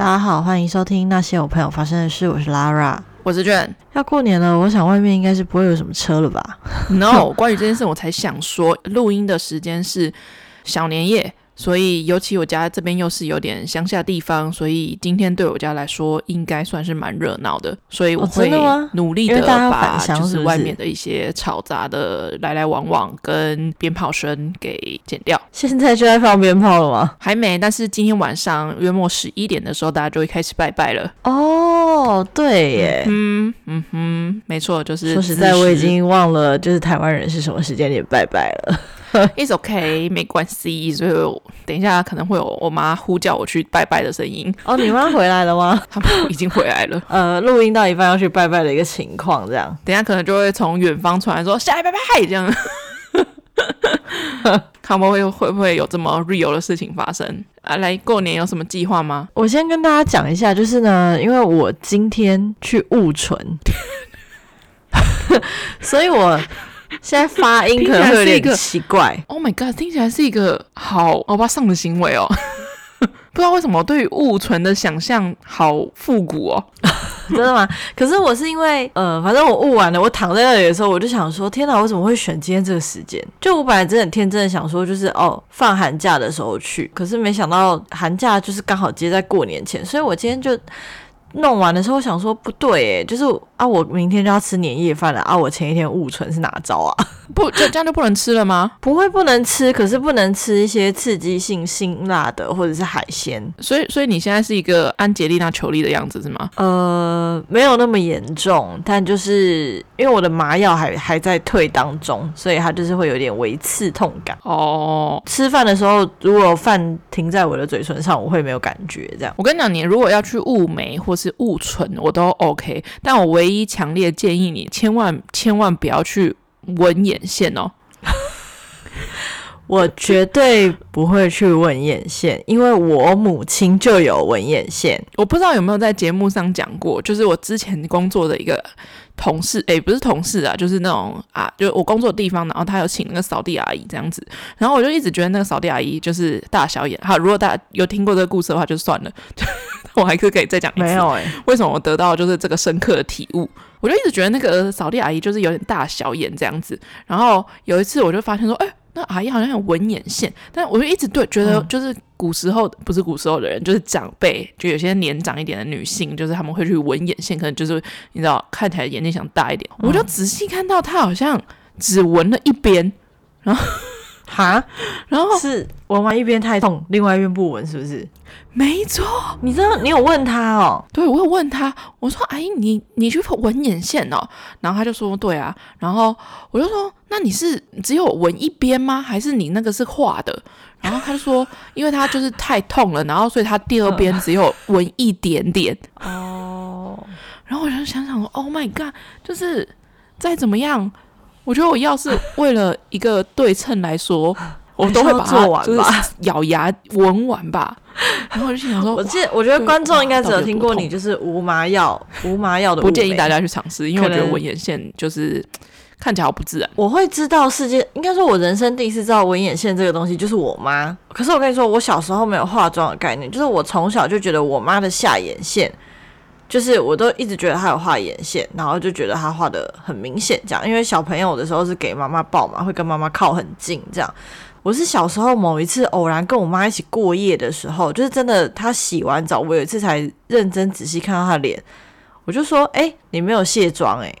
大家好，欢迎收听那些我朋友发生的事。我是 Lara，我是卷。要过年了，我想外面应该是不会有什么车了吧？No，关于这件事，我才想说，录音的时间是小年夜。所以，尤其我家这边又是有点乡下地方，所以今天对我家来说应该算是蛮热闹的。所以我会努力的把就是外面的一些嘈杂的来来往往跟鞭炮声给剪掉。现在就在放鞭炮了吗？还没，但是今天晚上约莫十一点的时候，大家就会开始拜拜了。哦，对耶，嗯嗯哼，没错，就是说实在，我已经忘了就是台湾人是什么时间点拜拜了。It's okay，没关系。所以等一下可能会有我妈呼叫我去拜拜的声音。哦，你妈回来了吗？他们已经回来了。呃，录音到一半要去拜拜的一个情况，这样。等一下可能就会从远方传来说下来拜拜这样。看不会会不会有这么 real 的事情发生啊？来过年有什么计划吗？我先跟大家讲一下，就是呢，因为我今天去雾存，所以我。现在发音可能会有点奇怪。Oh my god，听起来是一个好欧巴桑的行为哦。不知道为什么对于雾存的想象好复古哦。真的吗？可是我是因为呃，反正我雾完了，我躺在那里的时候，我就想说，天哪，我怎么会选今天这个时间？就我本来真的很天真的想说，就是哦，放寒假的时候去。可是没想到寒假就是刚好接在过年前，所以我今天就。弄完的时候，想说不对，诶，就是啊，我明天就要吃年夜饭了啊，我前一天误存是哪招啊？不，就这样就不能吃了吗？不会不能吃，可是不能吃一些刺激性辛辣的或者是海鲜。所以，所以你现在是一个安吉丽娜裘丽的样子是吗？呃，没有那么严重，但就是因为我的麻药还还在退当中，所以它就是会有点微刺痛感。哦，吃饭的时候，如果饭停在我的嘴唇上，我会没有感觉。这样，我跟你讲，你如果要去雾眉或是雾唇，我都 OK，但我唯一强烈建议你，千万千万不要去纹眼线哦。我绝对不会去纹眼线，因为我母亲就有纹眼线。我不知道有没有在节目上讲过，就是我之前工作的一个同事，诶，不是同事啊，就是那种啊，就我工作的地方，然后他有请那个扫地阿姨这样子，然后我就一直觉得那个扫地阿姨就是大小眼。好，如果大家有听过这个故事的话，就算了。我还是可以再讲一次，没有诶，为什么我得到就是这个深刻的体悟？我就一直觉得那个扫地阿姨就是有点大小眼这样子。然后有一次我就发现说，哎，那阿姨好像有纹眼线，但我就一直对觉得就是古时候、嗯、不是古时候的人，就是长辈，就有些年长一点的女性，就是他们会去纹眼线，可能就是你知道看起来眼睛想大一点。嗯、我就仔细看到她好像只纹了一边，然后。哈，然后是纹完一边太痛，另外一边不纹，是不是？没错，你知道你有问他哦？对，我有问他，我说：“阿姨，你你去纹眼线哦？”然后他就说：“对啊。”然后我就说：“那你是只有纹一边吗？还是你那个是画的？”然后他就说：“ 因为他就是太痛了，然后所以他第二边只有纹一点点。”哦，然后我就想想说：“Oh my god！” 就是再怎么样。我觉得我要是为了一个对称来说，我都会把它做完吧，咬牙纹完吧。然后我就想说，我记得我觉得观众应该只有听过你就是无麻药、无麻药的，不建议大家去尝试，因为我觉得纹眼线就是看起来好不自然。我会知道世界，应该说我人生第一次知道纹眼线这个东西，就是我妈。可是我跟你说，我小时候没有化妆的概念，就是我从小就觉得我妈的下眼线。就是我都一直觉得他有画眼线，然后就觉得他画的很明显，这样。因为小朋友的时候是给妈妈抱嘛，会跟妈妈靠很近，这样。我是小时候某一次偶然跟我妈一起过夜的时候，就是真的，她洗完澡，我有一次才认真仔细看到她脸，我就说：“哎、你没有卸妆哎。”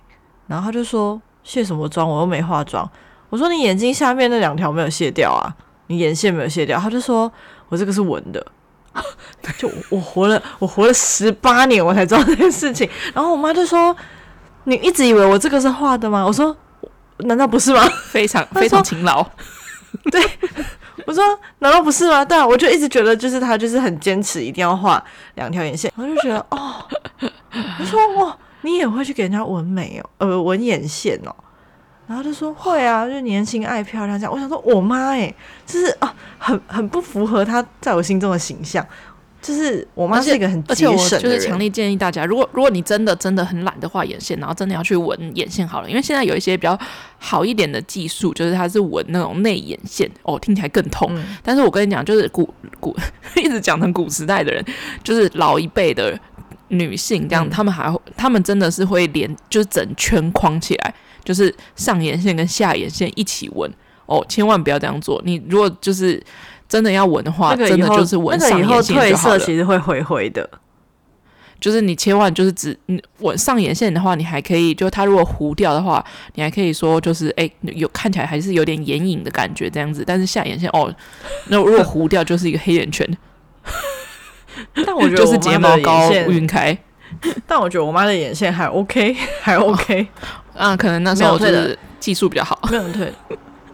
然后她就说：“卸什么妆？我又没化妆。”我说：“你眼睛下面那两条没有卸掉啊？你眼线没有卸掉？”她就说：“我这个是纹的。” 就我活了，我活了十八年，我才知道这件事情。然后我妈就说：“你一直以为我这个是画的吗？”我说：“难道不是吗？” 非常非常勤劳。对，我说：“难道不是吗？”对啊，我就一直觉得，就是他就是很坚持，一定要画两条眼线。我就觉得哦，我说哇，你也会去给人家纹眉哦，呃，纹眼线哦。然后就说会啊，就年轻爱漂亮这样。我想说，我妈诶，就是啊，很很不符合她在我心中的形象。就是我妈是一个很节省的人，而且我就是强烈建议大家，如果如果你真的真的很懒得画眼线，然后真的要去纹眼线好了，因为现在有一些比较好一点的技术，就是它是纹那种内眼线，哦，听起来更痛。嗯、但是我跟你讲，就是古古 一直讲成古时代的人，就是老一辈的女性这样，嗯、他们还他们真的是会连就是整圈框起来，就是上眼线跟下眼线一起纹哦，千万不要这样做。你如果就是。真的要纹的话，真的就是纹上眼线就好了。那个以后褪色其实会灰灰的，就是你千万就是只你纹上眼线的话，你还可以，就它如果糊掉的话，你还可以说就是哎、欸，有看起来还是有点眼影的感觉这样子。但是下眼线哦，那如果糊掉就是一个黑眼圈。但我觉得 就是睫毛膏晕开。但我觉得我妈的眼线还 OK，还 OK。啊，可能那时候就是技术比较好，没有退。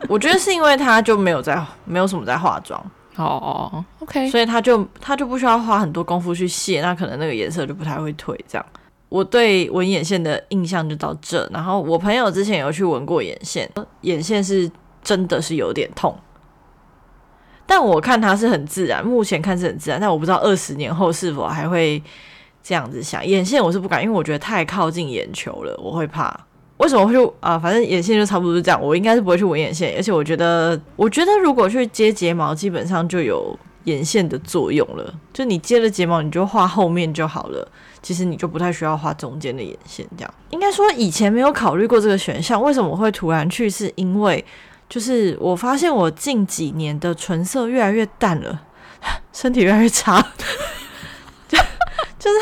我觉得是因为他就没有在，没有什么在化妆哦，OK，所以他就他就不需要花很多功夫去卸，那可能那个颜色就不太会退。这样，我对纹眼线的印象就到这。然后我朋友之前有去纹过眼线，眼线是真的是有点痛，但我看他是很自然，目前看是很自然，但我不知道二十年后是否还会这样子想。眼线我是不敢，因为我觉得太靠近眼球了，我会怕。为什么会去啊？反正眼线就差不多是这样。我应该是不会去纹眼线，而且我觉得，我觉得如果去接睫毛，基本上就有眼线的作用了。就你接了睫毛，你就画后面就好了。其实你就不太需要画中间的眼线。这样应该说以前没有考虑过这个选项。为什么会突然去？是因为就是我发现我近几年的唇色越来越淡了，身体越来越差，就就是。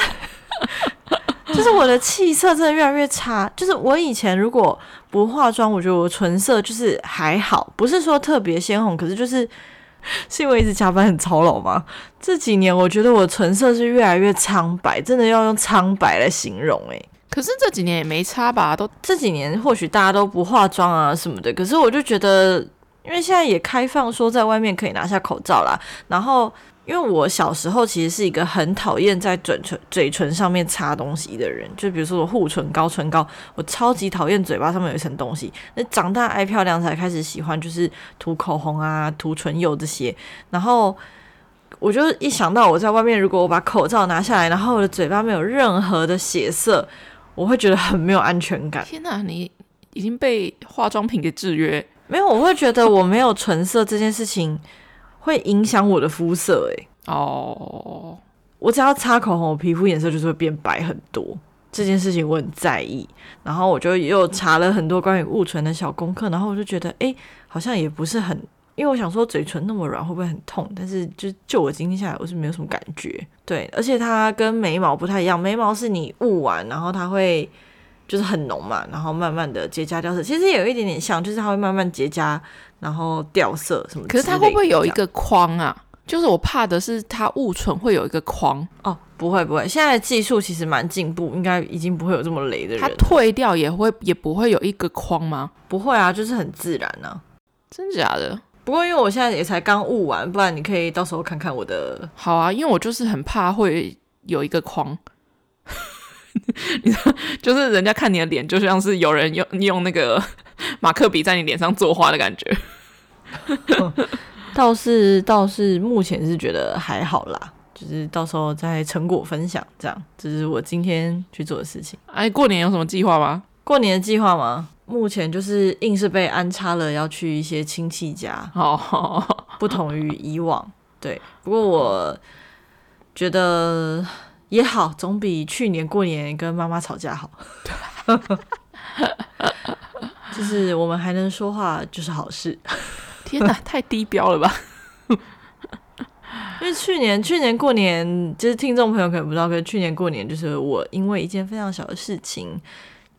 就是我的气色真的越来越差。就是我以前如果不化妆，我觉得我唇色就是还好，不是说特别鲜红，可是就是 是因为一直加班很操劳吗？这几年我觉得我唇色是越来越苍白，真的要用苍白来形容诶、欸。可是这几年也没差吧？都这几年或许大家都不化妆啊什么的，可是我就觉得，因为现在也开放说在外面可以拿下口罩啦，然后。因为我小时候其实是一个很讨厌在嘴唇嘴唇上面擦东西的人，就比如说我护唇膏、唇膏，我超级讨厌嘴巴上面有一层东西。那长大爱漂亮才开始喜欢，就是涂口红啊、涂唇釉这些。然后我就一想到我在外面，如果我把口罩拿下来，然后我的嘴巴没有任何的血色，我会觉得很没有安全感。天哪，你已经被化妆品给制约？没有，我会觉得我没有唇色这件事情。会影响我的肤色诶、欸，哦，oh. 我只要擦口红，我皮肤颜色就是会变白很多。这件事情我很在意，然后我就又查了很多关于雾唇的小功课，然后我就觉得，哎，好像也不是很，因为我想说嘴唇那么软会不会很痛？但是就就我今天下来，我是没有什么感觉。对，而且它跟眉毛不太一样，眉毛是你雾完，然后它会就是很浓嘛，然后慢慢的结痂掉色，其实有一点点像，就是它会慢慢结痂。然后掉色什么？可是它会不会有一个框啊？就是我怕的是它误存会有一个框哦。不会不会，现在的技术其实蛮进步，应该已经不会有这么雷的人。它退掉也会也不会有一个框吗？不会啊，就是很自然呢、啊。真假的？不过因为我现在也才刚悟完，不然你可以到时候看看我的。好啊，因为我就是很怕会有一个框。你就是人家看你的脸，就像是有人用用那个 马克笔在你脸上作画的感觉。嗯、倒是倒是目前是觉得还好啦，就是到时候再成果分享这样。这是我今天去做的事情。哎，过年有什么计划吗？过年的计划吗？目前就是硬是被安插了要去一些亲戚家，哦，不同于以往。对，不过我觉得。也好，总比去年过年跟妈妈吵架好。就是我们还能说话，就是好事。天哪，太低标了吧！因为去年去年过年，就是听众朋友可能不知道，可是去年过年就是我因为一件非常小的事情，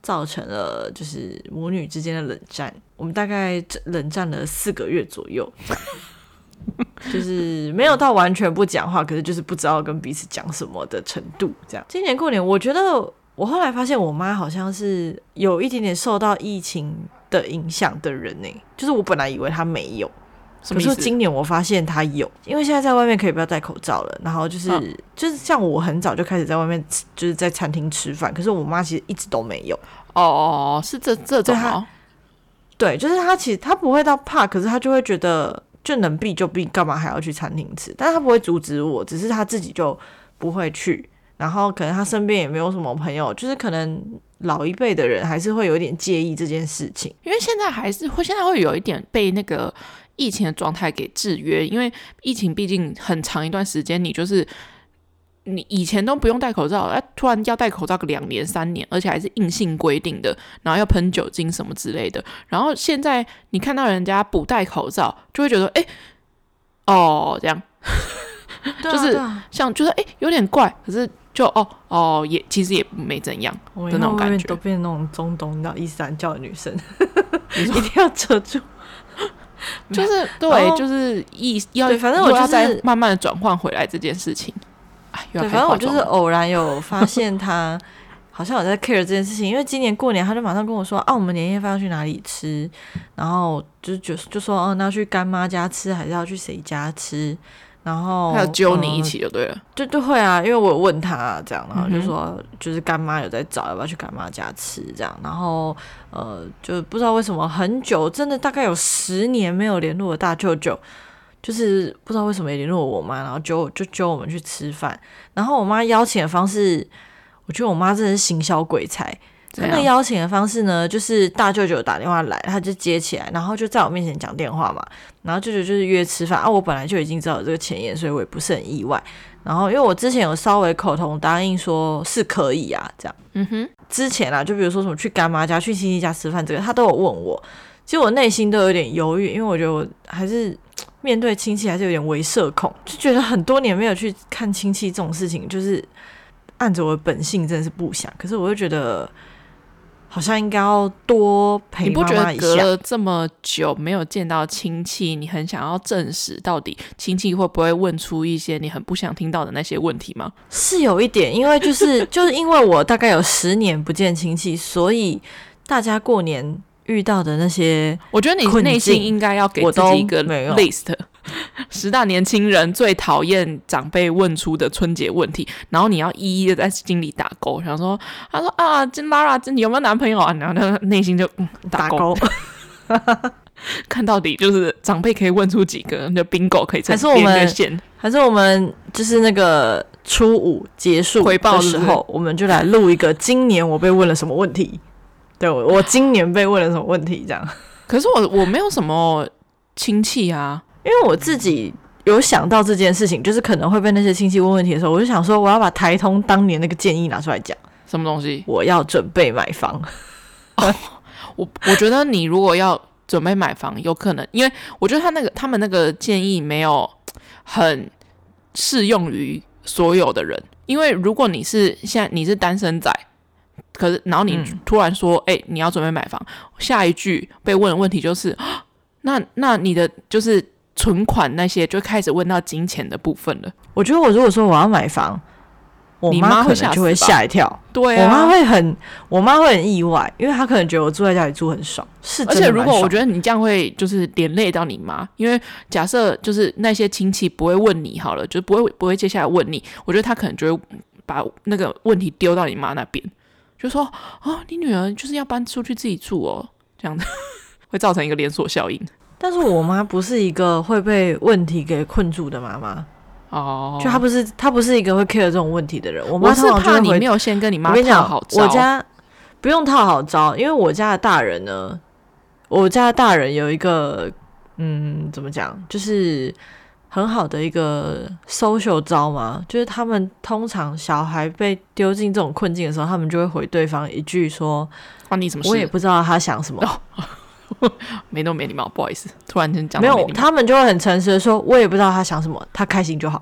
造成了就是母女之间的冷战。我们大概冷战了四个月左右。就是没有到完全不讲话，可是就是不知道跟彼此讲什么的程度。这样，今年过年，我觉得我后来发现，我妈好像是有一点点受到疫情的影响的人呢。就是我本来以为她没有，可是今年我发现她有，因为现在在外面可以不要戴口罩了。然后就是、嗯、就是像我很早就开始在外面吃，就是在餐厅吃饭，可是我妈其实一直都没有。哦哦，是这这种、哦、对，就是她其实她不会到怕，可是她就会觉得。就能避就避，干嘛还要去餐厅吃？但是他不会阻止我，只是他自己就不会去。然后可能他身边也没有什么朋友，就是可能老一辈的人还是会有点介意这件事情，因为现在还是会现在会有一点被那个疫情的状态给制约，因为疫情毕竟很长一段时间，你就是你以前都不用戴口罩，哎，突然要戴口罩个两年三年，而且还是硬性规定的，然后要喷酒精什么之类的，然后现在你看到人家不戴口罩，就会觉得哎，哦这样，就是像就是哎有点怪，可是。就哦哦，也其实也没怎样的那种感觉，都变那种中东的伊斯兰教的女生，一定要遮住。就是对，就是意要，反正我就是在慢慢的转换回来这件事情。对，反正我就是偶然有发现他 好像有在 care 这件事情，因为今年过年他就马上跟我说啊，我们年夜饭要去哪里吃，然后就就就说哦，那要去干妈家吃还是要去谁家吃？然后他有揪你一起就对了，就就会啊，因为我有问他这样，然后就说就是干妈有在找要不要去干妈家吃这样，然后呃就不知道为什么很久，真的大概有十年没有联络的大舅舅，就是不知道为什么也联络我妈，然后就就揪我们去吃饭，然后我妈邀请的方式，我觉得我妈真的是行销鬼才。那个邀请的方式呢，就是大舅舅打电话来，他就接起来，然后就在我面前讲电话嘛。然后舅舅就是约吃饭啊，我本来就已经知道有这个前言，所以我也不是很意外。然后因为我之前有稍微口头答应说是可以啊，这样。嗯哼。之前啊，就比如说什么去干妈家、去亲戚家吃饭，这个他都有问我。其实我内心都有点犹豫，因为我觉得我还是 面对亲戚还是有点微社恐，就觉得很多年没有去看亲戚这种事情，就是按着我的本性真的是不想。可是我又觉得。好像应该要多陪妈妈一下。你不觉得隔了这么久没有见到亲戚，你很想要证实到底亲戚会不会问出一些你很不想听到的那些问题吗？是有一点，因为就是 就是因为我大概有十年不见亲戚，所以大家过年遇到的那些，我觉得你内心应该要给自己一个 list。十大年轻人最讨厌长辈问出的春节问题，然后你要一一的在心里打勾，想说，他说啊，金拉拉，你有没有男朋友啊？然后他内心就嗯打勾，打勾 看到底就是长辈可以问出几个，那 bingo 可以还是我们，还是我们就是那个初五结束回报的时候，我们就来录一个今年我被问了什么问题？对，我今年被问了什么问题？这样，可是我我没有什么亲戚啊。因为我自己有想到这件事情，就是可能会被那些亲戚问问题的时候，我就想说，我要把台通当年那个建议拿出来讲。什么东西？我要准备买房。哦、我我觉得你如果要准备买房，有可能，因为我觉得他那个他们那个建议没有很适用于所有的人。因为如果你是现在你是单身仔，可是然后你突然说，哎、嗯欸，你要准备买房，下一句被问的问题就是，那那你的就是。存款那些就开始问到金钱的部分了。我觉得我如果说我要买房，我妈可能就会吓一跳。对啊，我妈会很，我妈会很意外，因为她可能觉得我住在家里住很爽。是，而且如果我觉得你这样会就是连累到你妈，因为假设就是那些亲戚不会问你好了，就不会不会接下来问你，我觉得他可能就会把那个问题丢到你妈那边，就说哦，你女儿就是要搬出去自己住哦，这样子 会造成一个连锁效应。但是我妈不是一个会被问题给困住的妈妈哦，就她不是她不是一个会 care 这种问题的人。我妈是怕你没有先跟你妈套好招。我家不用套好招，因为我家的大人呢，我家的大人有一个嗯，怎么讲，就是很好的一个 social 招嘛，就是他们通常小孩被丢进这种困境的时候，他们就会回对方一句说：“关你什么事？”我也不知道他想什么。哦 没那么没礼貌，不好意思，突然间讲没有，他们就会很诚实的说，我也不知道他想什么，他开心就好。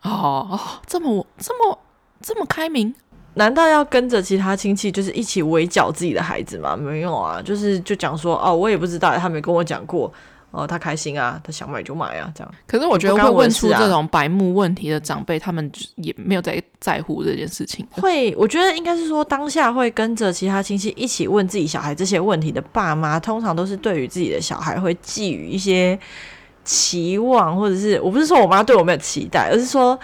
哦哦，这么这么这么开明，难道要跟着其他亲戚就是一起围剿自己的孩子吗？没有啊，就是就讲说哦，我也不知道，他没跟我讲过。哦，他开心啊，他想买就买啊，这样。可是我觉得会问出这种白目问题的长辈，他们也没有在在乎这件事情。会，我觉得应该是说，当下会跟着其他亲戚一起问自己小孩这些问题的爸妈，通常都是对于自己的小孩会寄予一些期望，或者是我不是说我妈对我没有期待，而是说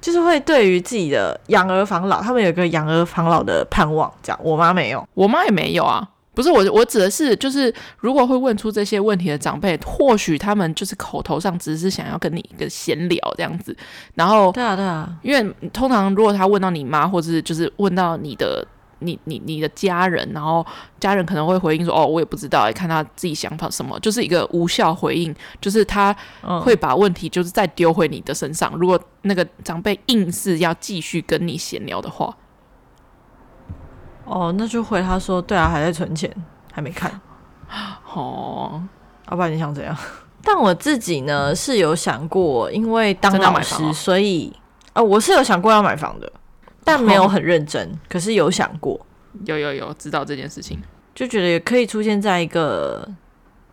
就是会对于自己的养儿防老，他们有一个养儿防老的盼望。这样，我妈没有，我妈也没有啊。不是我，我指的是，就是如果会问出这些问题的长辈，或许他们就是口头上只是想要跟你一个闲聊这样子。然后，对啊，对啊，因为通常如果他问到你妈，或者是就是问到你的。你你你的家人，然后家人可能会回应说：“哦，我也不知道，看他自己想法什么，就是一个无效回应，就是他会把问题就是再丢回你的身上。嗯、如果那个长辈硬是要继续跟你闲聊的话，哦，那就回他说：对啊，还在存钱，还没看。哦，要不然你想怎样？但我自己呢是有想过，因为当老师，所以啊、哦，我是有想过要买房的。”但没有很认真，哦，可是有想过，有有有知道这件事情，就觉得也可以出现在一个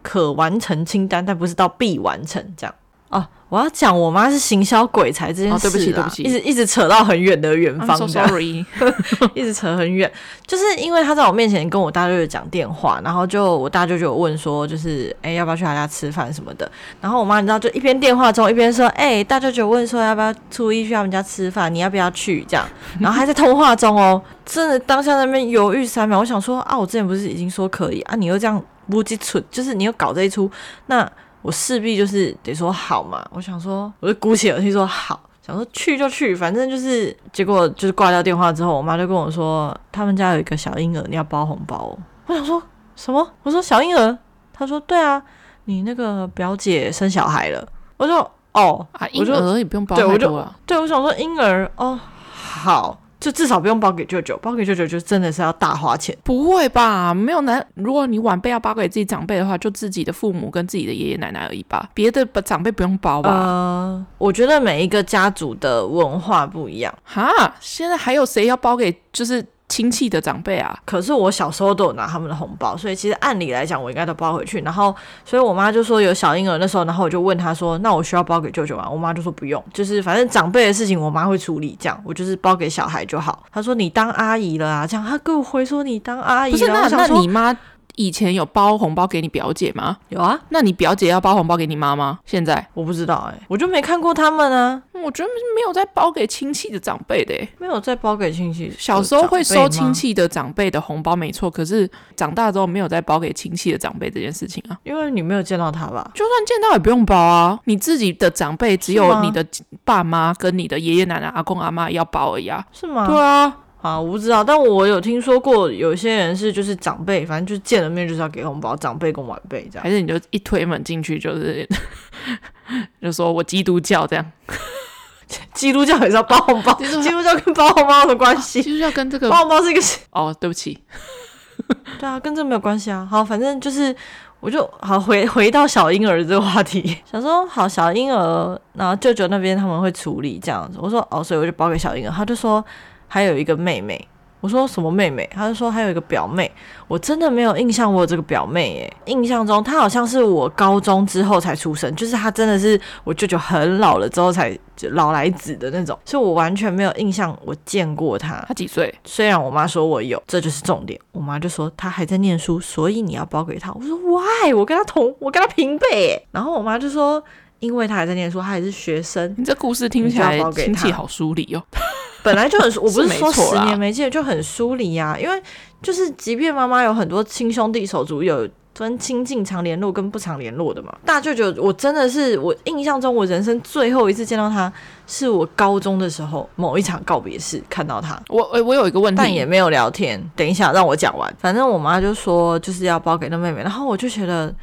可完成清单，但不是到必完成这样。哦，我要讲我妈是行销鬼才这件事，哦，对不起对不起，一直一直扯到很远的远方，so sorry，一直扯很远，就是因为她在我面前跟我大舅舅讲电话，然后就我大舅舅问说，就是哎要不要去他家吃饭什么的，然后我妈你知道就一边电话中一边说，哎大舅舅问说要不要初一去他们家吃饭，你要不要去？这样，然后还在通话中哦，真的当下那边犹豫三秒，我想说啊我之前不是已经说可以啊，你又这样不积蠢，就是你又搞这一出那。我势必就是得说好嘛，我想说，我就鼓起勇气说好，想说去就去，反正就是，结果就是挂掉电话之后，我妈就跟我说，他们家有一个小婴儿，你要包红包哦。我想说什么？我说小婴儿，她说对啊，你那个表姐生小孩了。我说哦，啊，婴儿也不用包太多啊。对，我想说婴儿哦，好。就至少不用包给舅舅，包给舅舅就真的是要大花钱。不会吧？没有男，如果你晚辈要包给自己长辈的话，就自己的父母跟自己的爷爷奶奶而已吧。别的长辈不用包吧？呃，我觉得每一个家族的文化不一样。哈，现在还有谁要包给就是？亲戚的长辈啊，可是我小时候都有拿他们的红包，所以其实按理来讲，我应该都包回去。然后，所以我妈就说有小婴儿那时候，然后我就问她说：“那我需要包给舅舅吗？”我妈就说不用，就是反正长辈的事情我妈会处理，这样我就是包给小孩就好。她说：“你当阿姨了啊？”这样她跟我回说：“你当阿姨了。”不是，那那你妈？以前有包红包给你表姐吗？有啊，那你表姐要包红包给你妈吗？现在我不知道哎、欸，我就没看过他们啊。我觉得没有在包给亲戚的长辈的、欸，没有在包给亲戚。小时候会收亲戚的长辈的红包，没错。可是长大之后没有再包给亲戚的长辈这件事情啊，因为你没有见到他吧？就算见到也不用包啊。你自己的长辈只有你的爸妈跟你的爷爷奶奶、阿公阿妈要包而已啊。是吗？对啊。啊，我不知道，但我有听说过，有些人是就是长辈，反正就见了面就是要给红包，长辈跟晚辈这样。还是你就一推门进去就是，就说我基督教这样，基督教也是要包红包，基督教跟包红包有什么关系？基督教跟这个包红包是一个哦，对不起，对啊，跟这没有关系啊。好，反正就是我就好回回到小婴儿这个话题，想说好小婴儿，然后舅舅那边他们会处理这样子。我说哦，所以我就包给小婴儿，他就说。还有一个妹妹，我说什么妹妹？他就说还有一个表妹，我真的没有印象我有这个表妹诶，印象中她好像是我高中之后才出生，就是她真的是我舅舅很老了之后才老来子的那种，所以我完全没有印象我见过她。她几岁？虽然我妈说我有，这就是重点。我妈就说她还在念书，所以你要包给她。我说 Why？我跟她同，我跟她平辈。然后我妈就说，因为她还在念书，她还是学生。你这故事听起来亲戚好疏离哦。本来就很，我不是说十年没见就很疏离呀，因为就是即便妈妈有很多亲兄弟手足，有分亲近常联络跟不常联络的嘛。大舅舅，我真的是我印象中我人生最后一次见到他，是我高中的时候某一场告别式看到他。我我我有一个问题，但也没有聊天。等一下让我讲完，反正我妈就说就是要包给那妹妹，然后我就觉得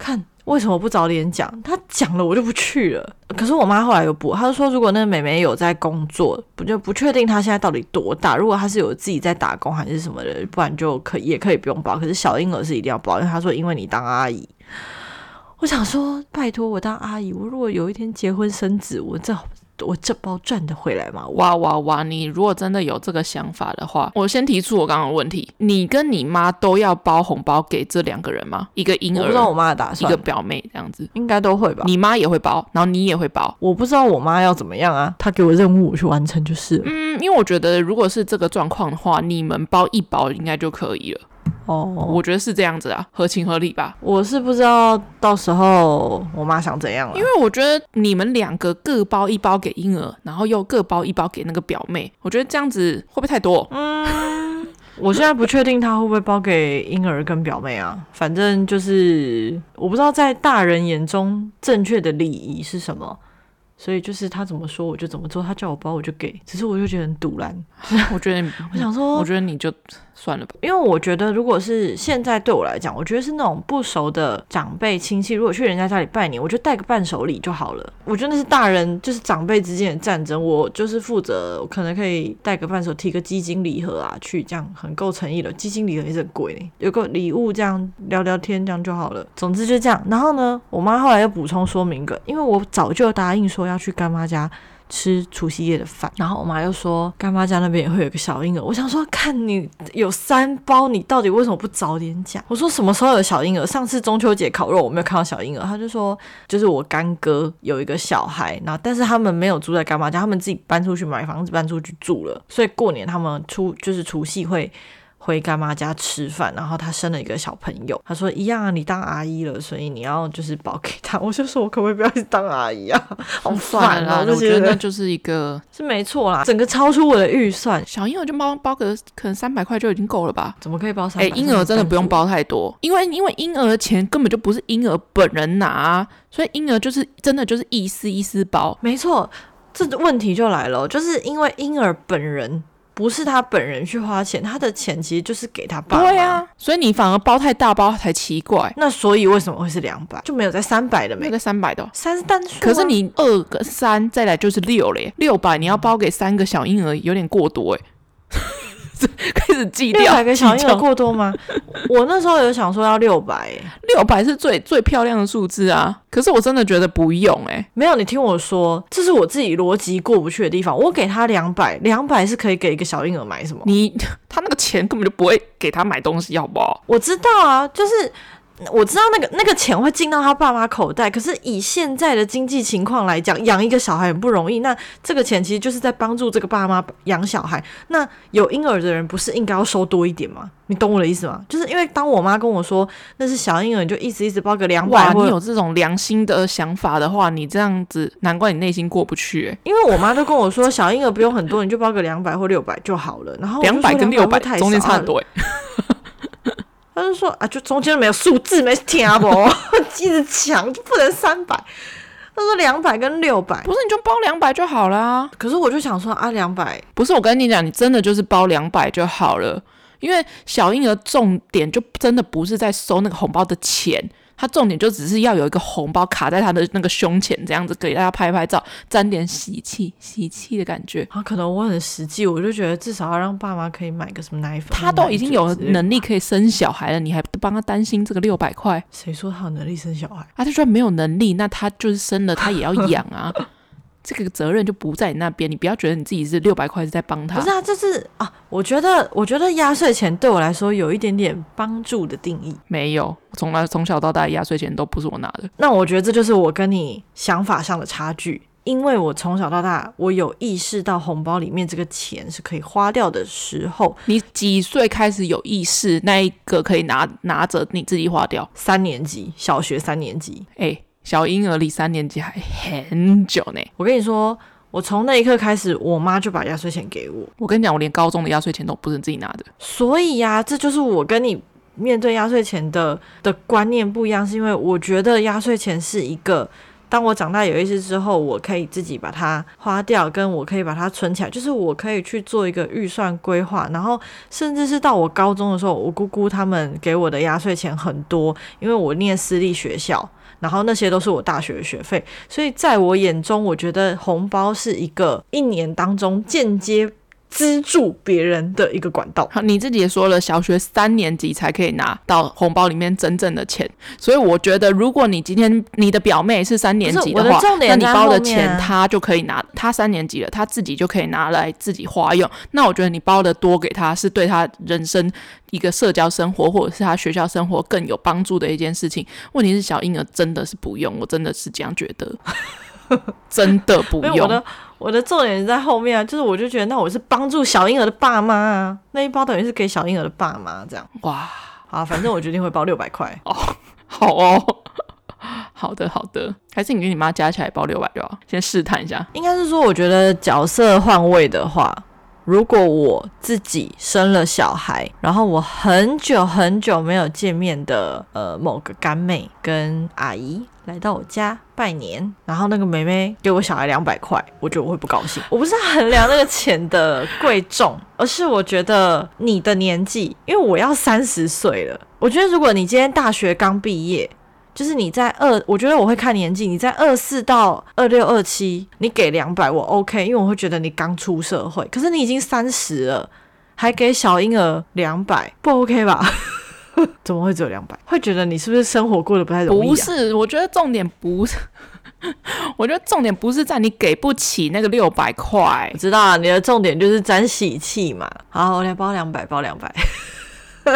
看。为什么不早点讲？他讲了，我就不去了。可是我妈后来又补，她就说，如果那个妹妹有在工作，不就不确定她现在到底多大。如果她是有自己在打工还是什么的，不然就可以也可以不用报。可是小婴儿是一定要报，因为她说因为你当阿姨。我想说，拜托我当阿姨，我如果有一天结婚生子，我这。我这包赚得回来吗？哇哇哇！你如果真的有这个想法的话，我先提出我刚刚的问题：你跟你妈都要包红包给这两个人吗？一个婴儿，我不知道我妈的打算，一个表妹这样子，应该都会吧？你妈也会包，然后你也会包，我不知道我妈要怎么样啊？她给我任务，我去完成就是了。嗯，因为我觉得如果是这个状况的话，你们包一包应该就可以了。哦，我觉得是这样子啊，合情合理吧？我是不知道到时候我妈想怎样了，因为我觉得你们两个各包一包给婴儿，然后又各包一包给那个表妹，我觉得这样子会不会太多？嗯，我现在不确定他会不会包给婴儿跟表妹啊，反正就是我不知道在大人眼中正确的礼仪是什么。所以就是他怎么说我就怎么做，他叫我包我就给，只是我就觉得很堵然。我觉得，我想说，我觉得你就算了吧，因为我觉得如果是现在对我来讲，我觉得是那种不熟的长辈亲戚，如果去人家家里拜年，我就带个伴手礼就好了。我觉得那是大人就是长辈之间的战争，我就是负责可能可以带个伴手，提个基金礼盒啊，去这样很够诚意的。基金礼盒也是很贵，有个礼物这样聊聊天这样就好了。总之就这样。然后呢，我妈后来又补充说明个，因为我早就答应说。要去干妈家吃除夕夜的饭，然后我妈又说干妈家那边也会有个小婴儿。我想说，看你有三包，你到底为什么不早点讲？我说什么时候有小婴儿？上次中秋节烤肉我没有看到小婴儿，他就说就是我干哥有一个小孩，然后但是他们没有住在干妈家，他们自己搬出去买房子搬出去住了，所以过年他们出就是除夕会。回干妈家吃饭，然后她生了一个小朋友。她说一样啊，你当阿姨了，所以你要就是包给他。我就说，我可不可以不要去当阿姨啊？好烦啊！我觉得那就是一个是没错啦，整个超出我的预算。小婴儿就包包个可能三百块就已经够了吧？怎么可以包三百？哎，婴儿真的不用包太多，因为因为婴儿的钱根本就不是婴儿本人拿，所以婴儿就是真的就是一丝一丝包。没错，这问题就来了，就是因为婴儿本人。不是他本人去花钱，他的钱其实就是给他爸。对啊，所以你反而包太大包才奇怪。那所以为什么会是两百？就没有在三百的没？那个三百的三是单数。可是你二个三再来就是六嘞，六百你要包给三个小婴儿有点过多哎。开始计掉，六百个小婴儿过多吗？我那时候有想说要六百，六百是最最漂亮的数字啊。可是我真的觉得不用哎，没有，你听我说，这是我自己逻辑过不去的地方。我给他两百，两百是可以给一个小婴儿买什么？你 他那个钱根本就不会给他买东西，好不好？我知道啊，就是。我知道那个那个钱会进到他爸妈口袋，可是以现在的经济情况来讲，养一个小孩很不容易。那这个钱其实就是在帮助这个爸妈养小孩。那有婴儿的人不是应该要收多一点吗？你懂我的意思吗？就是因为当我妈跟我说那是小婴儿，你就一直一直包个两百。哇，你有这种良心的想法的话，你这样子难怪你内心过不去欸。因为我妈都跟我说，小婴儿不用很多，你就包个两百或六百就好了。然后两百跟六百中间差很多欸。他就说啊，就中间没有数字，没听不，一直抢就不能三百。他说两百跟六百，不是你就包两百就好啦。可是我就想说啊，两百不是我跟你讲，你真的就是包两百就好了，因为小婴儿重点就真的不是在收那个红包的钱。他重点就只是要有一个红包卡在他的那个胸前，这样子给大家拍拍照，沾点喜气，喜气的感觉。啊，可能我很实际，我就觉得至少要让爸妈可以买个什么奶粉。他都已经有能力可以生小孩了，你还帮他担心这个六百块？谁说他有能力生小孩？啊，他说没有能力，那他就是生了，他也要养啊。这个责任就不在你那边，你不要觉得你自己是六百块是在帮他。不是啊，这是啊，我觉得，我觉得压岁钱对我来说有一点点帮助的定义。没有，从来从小到大压岁钱都不是我拿的。那我觉得这就是我跟你想法上的差距，因为我从小到大，我有意识到红包里面这个钱是可以花掉的时候。你几岁开始有意识那一个可以拿拿着你自己花掉？三年级，小学三年级，哎。小婴儿离三年级还很久呢。我跟你说，我从那一刻开始，我妈就把压岁钱给我。我跟你讲，我连高中的压岁钱都不是自己拿的。所以呀、啊，这就是我跟你面对压岁钱的的观念不一样，是因为我觉得压岁钱是一个，当我长大有意识之后，我可以自己把它花掉，跟我可以把它存起来，就是我可以去做一个预算规划。然后，甚至是到我高中的时候，我姑姑他们给我的压岁钱很多，因为我念私立学校。然后那些都是我大学的学费，所以在我眼中，我觉得红包是一个一年当中间接资助别人的一个管道。好，你自己也说了，小学三年级才可以拿到红包里面真正的钱，所以我觉得，如果你今天你的表妹是三年级的话，的那你包的钱她就可以拿，她三年级了，她自己就可以拿来自己花用。那我觉得你包的多给她，是对她人生一个社交生活或者是她学校生活更有帮助的一件事情。问题是小婴儿真的是不用，我真的是这样觉得。真的不用。我的重点在后面啊，就是我就觉得，那我是帮助小婴儿的爸妈啊，那一包等于是给小婴儿的爸妈这样。哇，好，反正我决定会包六百块哦。好哦，好的好的，还是你跟你妈加起来包六百就好，先试探一下。应该是说，我觉得角色换位的话，如果我自己生了小孩，然后我很久很久没有见面的呃某个干妹跟阿姨来到我家拜年，然后那个妹妹给我小孩两百块，我觉得我会不高兴。我不是衡量那个钱的贵重，而是我觉得你的年纪，因为我要三十岁了，我觉得如果你今天大学刚毕业。就是你在二，我觉得我会看年纪。你在二四到二六二七，你给两百我 OK，因为我会觉得你刚出社会。可是你已经三十了，还给小婴儿两百，不 OK 吧？怎么会只有两百？会觉得你是不是生活过得不太容易啊？不是，我觉得重点不是，我觉得重点不是在你给不起那个六百块。我知道啊，你的重点就是沾喜气嘛。好，我来包两百，包两百。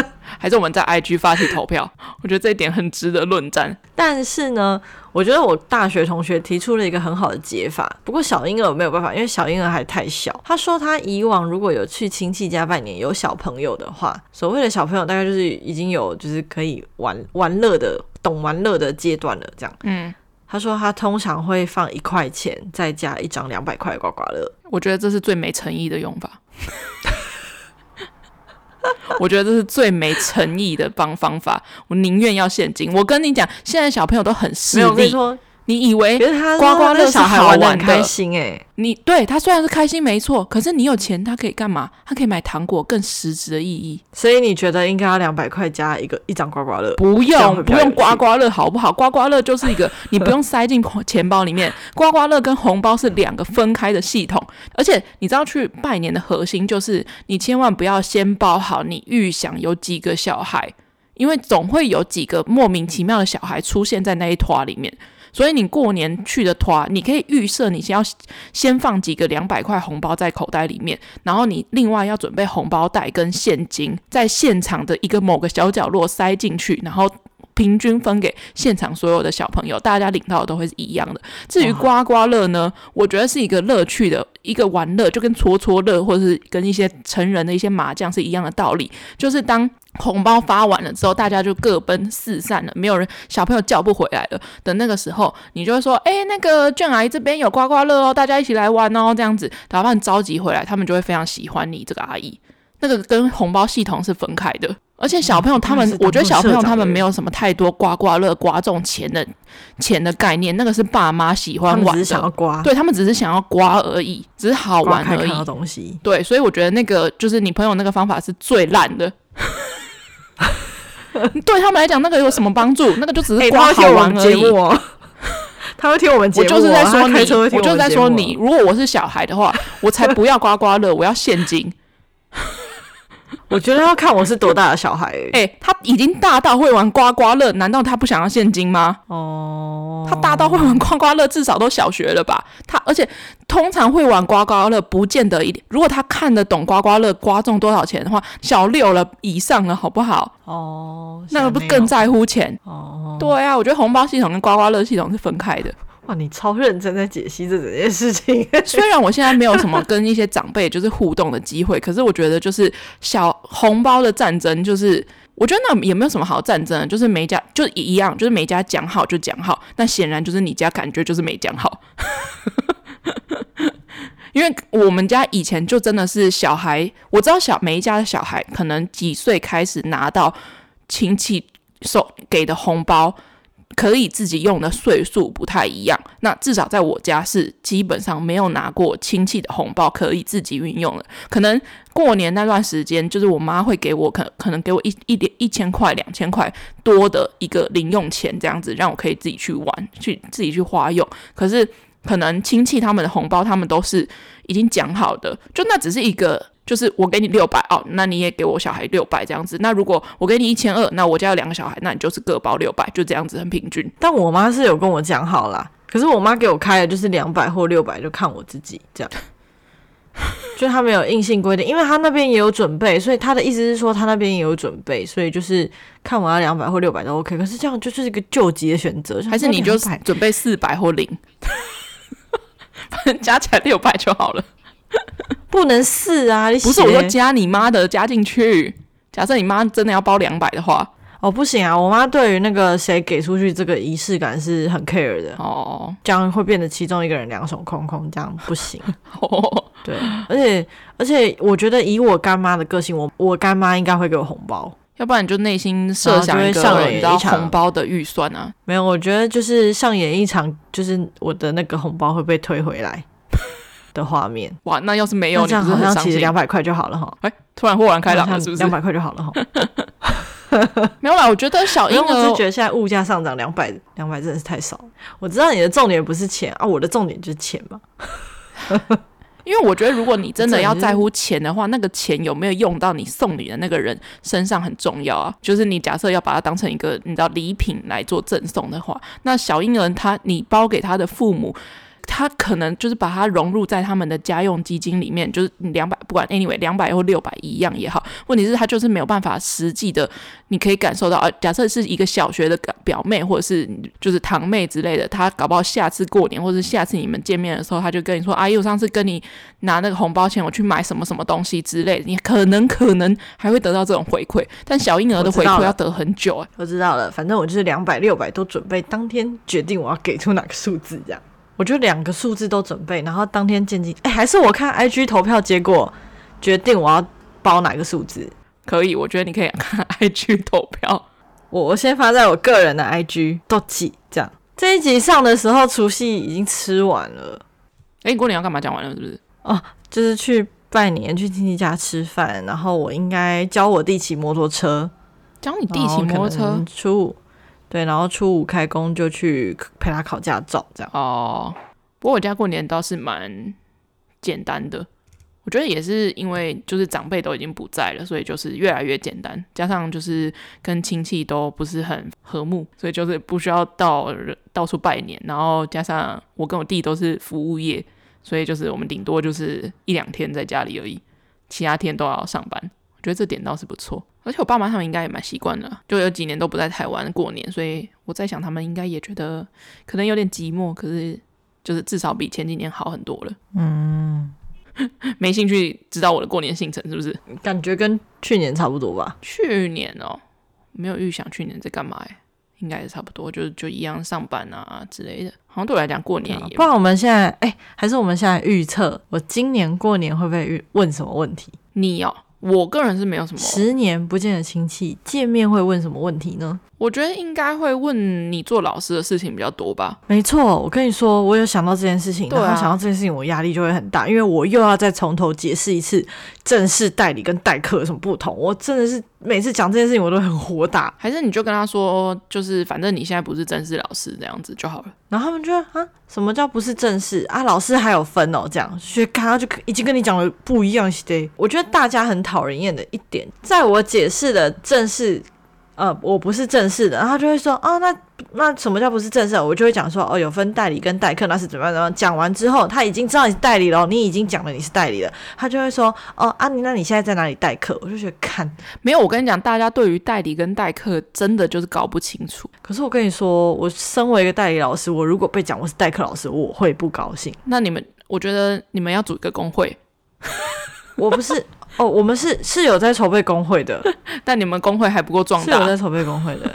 还是我们在 IG 发起投票，我觉得这一点很值得论战。但是呢，我觉得我大学同学提出了一个很好的解法。不过小婴儿没有办法，因为小婴儿还太小。他说他以往如果有去亲戚家拜年，有小朋友的话，所谓的小朋友大概就是已经有就是可以玩玩乐的、懂玩乐的阶段了。这样，嗯，他说他通常会放一块钱，再加一张两百块刮刮乐。我觉得这是最没诚意的用法。我觉得这是最没诚意的帮方法，我宁愿要现金。我跟你讲，现在小朋友都很势利。以为刮刮乐小孩玩的？很开心哎！你对他虽然是开心没错，可是你有钱，他可以干嘛？他可以买糖果，更实质的意义。所以你觉得应该要两百块加一个一张刮刮乐？不用，不用刮刮乐好不好？刮刮乐就是一个 你不用塞进钱包里面，刮刮乐跟红包是两个分开的系统。而且你知道去拜年的核心就是你千万不要先包好你预想有几个小孩，因为总会有几个莫名其妙的小孩出现在那一坨里面。所以你过年去的团，你可以预设你先要先放几个两百块红包在口袋里面，然后你另外要准备红包袋跟现金，在现场的一个某个小角落塞进去，然后平均分给现场所有的小朋友，大家领到的都会是一样的。至于刮刮乐呢，我觉得是一个乐趣的一个玩乐，就跟戳戳乐或者是跟一些成人的一些麻将是一样的道理，就是当。红包发完了之后，大家就各奔四散了，没有人小朋友叫不回来了。等那个时候，你就会说：“哎，那个卷阿姨这边有刮刮乐哦，大家一起来玩哦。”这样子，打扮召集回来，他们就会非常喜欢你这个阿姨。那个跟红包系统是分开的，而且小朋友他们，嗯、我觉得小朋友他们没有什么太多刮刮乐刮中钱的钱的概念，那个是爸妈喜欢玩的，只是想要刮，对他们只是想要刮而已，只是好玩而已。东西对，所以我觉得那个就是你朋友那个方法是最烂的。对他们来讲，那个有什么帮助？那个就只是刮好玩而已。欸、他会听我们节目，我就是在说你，我，我就是在说你。如果我是小孩的话，我才不要刮刮乐，我要现金。我觉得要看我是多大的小孩。哎、欸，他已经大到会玩刮刮乐，难道他不想要现金吗？哦，他大到会玩刮刮乐，至少都小学了吧？他而且通常会玩刮刮乐，不见得一点。如果他看得懂刮刮乐刮中多少钱的话，小六了以上了，好不好？哦，那个不更在乎钱？哦，对啊，我觉得红包系统跟刮刮乐系统是分开的。哇，你超认真在解析这整件事情。虽然我现在没有什么跟一些长辈就是互动的机会，可是我觉得就是小红包的战争，就是我觉得那也没有什么好战争，就是每家就一样，就是每家讲好就讲好。那显然就是你家感觉就是没讲好，因为我们家以前就真的是小孩，我知道小每一家的小孩可能几岁开始拿到亲戚收给的红包。可以自己用的岁数不太一样，那至少在我家是基本上没有拿过亲戚的红包可以自己运用的。可能过年那段时间，就是我妈会给我可可能给我一一点一千块、两千块多的一个零用钱，这样子让我可以自己去玩、去自己去花用。可是可能亲戚他们的红包，他们都是已经讲好的，就那只是一个。就是我给你六百哦，那你也给我小孩六百这样子。那如果我给你一千二，那我家有两个小孩，那你就是各包六百，就这样子很平均。但我妈是有跟我讲好啦，可是我妈给我开的就是两百或六百，就看我自己这样。就他没有硬性规定，因为他那边也有准备，所以他的意思是说他那边也有准备，所以就是看我要两百或六百都 OK。可是这样就就是一个救急的选择，还是你就准备四百或零，反正加起来六百就好了。不能试啊！你不是我说加你妈的加进去。假设你妈真的要包两百的话，哦，不行啊！我妈对于那个谁给出去这个仪式感是很 care 的哦，这样会变得其中一个人两手空空，这样不行。哦，对，而且而且我觉得以我干妈的个性，我我干妈应该会给我红包，要不然你就内心设想一个上演一场红包的预算啊。没有，我觉得就是上演一场，就是我的那个红包会被退回来的画面。哇，那要是没有，这样好像其实两百块就好了哈。哎，突然豁然开朗了，是不是？两百块就好了哈。没有啦，我觉得小婴儿，我是觉得现在物价上涨两百，两百真的是太少。我知道你的重点不是钱啊，我的重点就是钱嘛。因为我觉得，如果你真的要在乎钱的话，那个钱有没有用到你送礼的那个人身上很重要啊。就是你假设要把它当成一个你知道礼品来做赠送的话，那小婴儿他你包给他的父母。他可能就是把它融入在他们的家用基金里面，就是两百，不管 anyway 两百或六百一样也好。问题是，他就是没有办法实际的，你可以感受到啊。假设是一个小学的表妹，或者是就是堂妹之类的，他搞不好下次过年或者下次你们见面的时候，他就跟你说：“阿姨，我上次跟你拿那个红包钱，我去买什么什么东西之类的。”你可能可能还会得到这种回馈，但小婴儿的回馈要得很久哎。我知道了，反正我就是两百六百都准备，当天决定我要给出哪个数字这样。我就两个数字都准备，然后当天见进，哎，还是我看 IG 投票结果决定我要包哪个数字。可以，我觉得你可以看 IG 投票。我我先发在我个人的 IG 都记这样。这一集上的时候，除夕已经吃完了。哎，你过年要干嘛？讲完了是不是？哦，就是去拜年，去亲戚家吃饭，然后我应该教我弟骑摩托车。教你弟骑摩托车？初五。对，然后初五开工就去陪他考驾照，这样。哦，不过我家过年倒是蛮简单的，我觉得也是因为就是长辈都已经不在了，所以就是越来越简单。加上就是跟亲戚都不是很和睦，所以就是不需要到到处拜年。然后加上我跟我弟都是服务业，所以就是我们顶多就是一两天在家里而已，其他天都要上班。我觉得这点倒是不错。而且我爸妈他们应该也蛮习惯了，就有几年都不在台湾过年，所以我在想他们应该也觉得可能有点寂寞，可是就是至少比前几年好很多了。嗯，没兴趣知道我的过年行程是不是？感觉跟去年差不多吧？去年哦，没有预想去年在干嘛哎，应该也差不多，就就一样上班啊之类的。好像对我来讲过年也，不然我们现在哎，还是我们现在预测我今年过年会不会问什么问题？你哦。我个人是没有什么。十年不见的亲戚见面会问什么问题呢？我觉得应该会问你做老师的事情比较多吧。没错，我跟你说，我有想到这件事情，然后想到这件事情，我压力就会很大，因为我又要再从头解释一次正式代理跟代课有什么不同。我真的是每次讲这件事情，我都很火大。还是你就跟他说，就是反正你现在不是正式老师这样子就好了。然后他们就说啊，什么叫不是正式啊？老师还有分哦，这样学咖就已经跟你讲了不一样。对，我觉得大家很讨人厌的一点，在我解释的正式。呃，我不是正式的，然后他就会说，哦，那那什么叫不是正式的？我就会讲说，哦，有分代理跟代课，那是怎么样怎么样。讲完之后，他已经知道你是代理了，你已经讲了你是代理了，他就会说，哦，啊，你那你现在在哪里代课？我就觉得看没有，我跟你讲，大家对于代理跟代课真的就是搞不清楚。可是我跟你说，我身为一个代理老师，我如果被讲我是代课老师，我会不高兴。那你们，我觉得你们要组一个工会。我不是。哦，我们是是有在筹备工会的，但你们工会还不够壮大。是有在筹备工会的，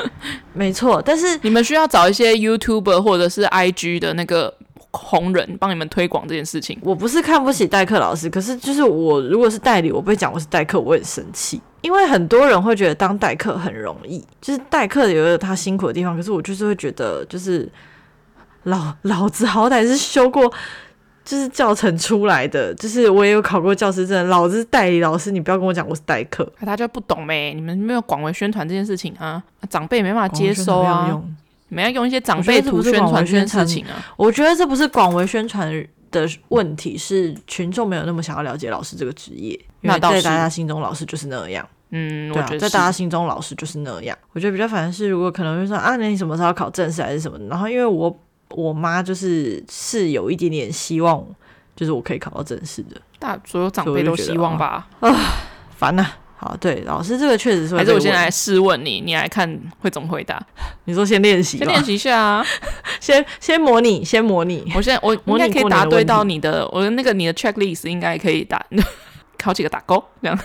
没错。但是你们需要找一些 YouTuber 或者是 IG 的那个红人帮你们推广这件事情。我不是看不起代课老师，可是就是我如果是代理，我被讲我是代课，我很生气，因为很多人会觉得当代课很容易，就是代课也有他辛苦的地方，可是我就是会觉得，就是老老子好歹是修过。就是教程出来的，就是我也有考过教师证，老子是代理老师，你不要跟我讲我是代课，他就不懂呗。你们没有广为宣传这件事情啊，长辈没办法接收啊。你们要用一些长辈图宣传这件事情啊。我觉得这不是广为宣传的问题，是群众没有那么想要了解老师这个职业。那在大家心中，老师就是那样。嗯，对啊，在大家心中，老师就是那样。我觉得比较烦的是，如果可能会说啊，那你什么时候要考正式还是什么？然后因为我。我妈就是是有一点点希望，就是我可以考到正式的。大所有长辈都希望吧？啊，烦呐！好，对，老师这个确实是。还是我现在来试问你，你来看会怎么回答？你说先练习，先练习一下啊，先先模拟，先模拟。我现在我 应该可以答对到你的，我的那个你的 checklist 应该可以打，考几个打勾这样。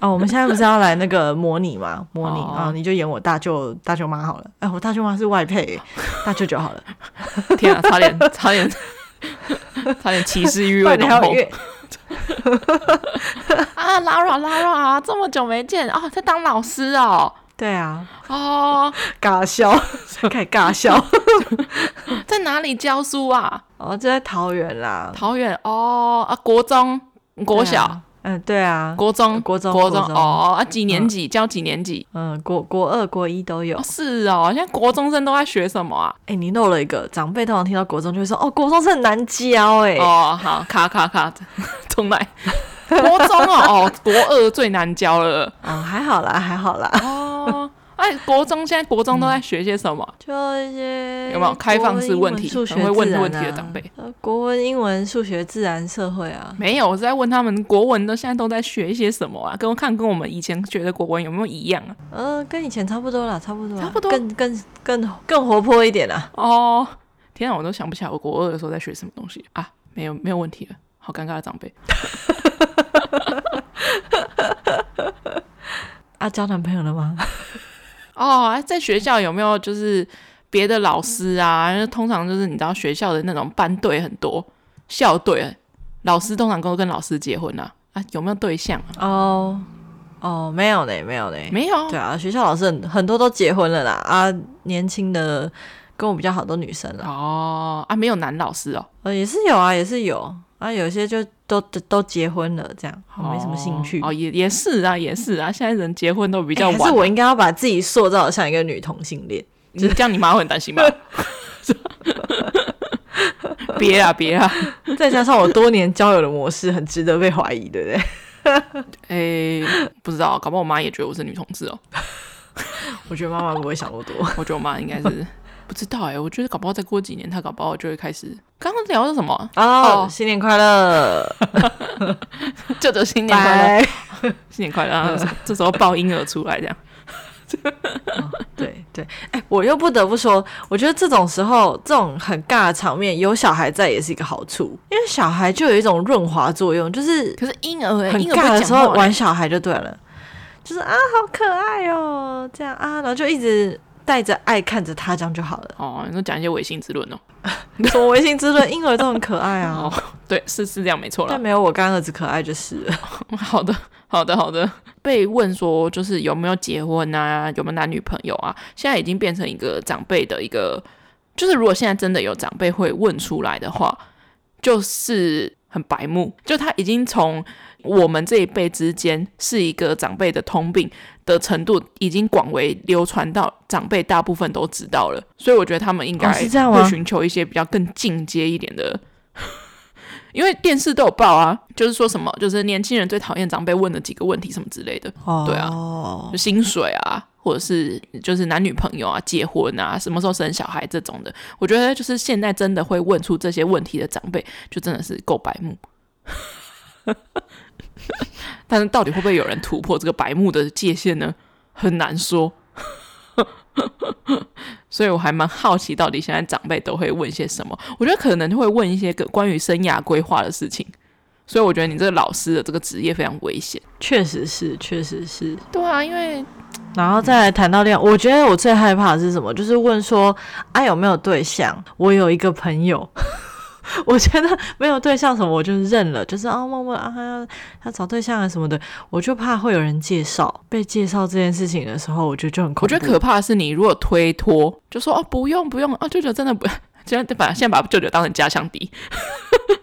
哦，我们现在不是要来那个模拟吗？模拟啊、你就演我大舅大舅妈好了。哎，我大舅妈是外配，大舅舅好了。天啊，差点差点差点歧视欲望浓厚。啊，Lara Lara，这么久没见哦，在当老师哦。对啊，哦，尬笑，开始尬笑，在哪里教书啊？哦，就在桃园啦。桃园哦，啊，国中、国小，嗯，对啊，国中、国中、国中哦，啊，几年级？教几年级？嗯，国国二、国一都有。是哦，现在国中生都在学什么啊？哎，你漏了一个，长辈通常听到国中就会说，哦，国中生很难教，哎，哦，好，卡卡卡，重来。国中哦，哦，国二最难教了。嗯，还好啦，还好啦。哦，哎，国中现在国中都在学些什么？就一些有没有开放式问题？很会问问题的长辈。呃，国文、英文、数学、自然、社会啊。没有，我是在问他们国文的现在都在学一些什么啊？跟我看跟我们以前学的国文有没有一样啊？嗯，跟以前差不多啦，差不多，差不多，更更更更活泼一点啦。哦，天啊，我都想不起来我国二的时候在学什么东西啊！没有，没有问题了。好尴尬的长辈。啊，交男朋友了吗？哦，在学校有没有就是别的老师啊？通常就是你知道学校的那种班队很多，校队，老师通常都跟老师结婚啊。啊，有没有对象啊？哦哦，没有嘞，没有嘞，没有。对啊，学校老师很很多都结婚了啦。啊，年轻的跟我比较好的女生了。哦，啊，没有男老师哦。呃，也是有啊，也是有啊，有些就都都结婚了，这样我没什么兴趣。哦，也也是啊，也是啊，现在人结婚都比较晚。可是我应该要把自己塑造像一个女同性恋，你这样你妈会很担心吧？别啊别啊！再加上我多年交友的模式很值得被怀疑，对不对？哎、欸，不知道，搞不好我妈也觉得我是女同志哦。我觉得妈妈不会想那么多，我觉得我妈应该是不知道哎、欸。我觉得搞不好再过几年，他搞不好就会开始。刚刚聊的什么？哦，新年快乐！舅舅新年快乐，新年快乐！嗯、这时候抱婴儿出来这样。哦、对对，哎、欸，我又不得不说，我觉得这种时候，这种很尬的场面，有小孩在也是一个好处，因为小孩就有一种润滑作用，就是可是婴儿很尬的时候玩小孩就对了，就是啊，好可爱哦，这样啊，然后就一直带着爱看着他，这样就好了。哦，你说讲一些唯心之论哦，什么唯心之论？婴儿都很可爱啊。哦、对，是是这样没错了，但没有我干儿子可爱就是了。好的，好的，好的。被问说就是有没有结婚啊，有没有男女朋友啊？现在已经变成一个长辈的一个，就是如果现在真的有长辈会问出来的话，就是很白目，就他已经从我们这一辈之间是一个长辈的通病的程度，已经广为流传到长辈大部分都知道了，所以我觉得他们应该会寻求一些比较更进阶一点的。因为电视都有报啊，就是说什么，就是年轻人最讨厌长辈问的几个问题什么之类的，哦、对啊，就薪水啊，或者是就是男女朋友啊、结婚啊、什么时候生小孩这种的，我觉得就是现在真的会问出这些问题的长辈，就真的是够白目。但是到底会不会有人突破这个白目的界限呢？很难说。所以我还蛮好奇，到底现在长辈都会问些什么？我觉得可能会问一些个关于生涯规划的事情。所以我觉得你这个老师的这个职业非常危险。确实是，确实是。对啊，因为然后再来谈到恋爱，我觉得我最害怕的是什么？就是问说啊有没有对象？我有一个朋友。我觉得没有对象什么，我就认了，就是啊，默默啊，他要找对象啊什么的，我就怕会有人介绍，被介绍这件事情的时候，我觉得就很恐怖。我觉得可怕的是你如果推脱，就说哦不用不用啊，舅舅真的不，现在把现在把舅舅当成家乡敌，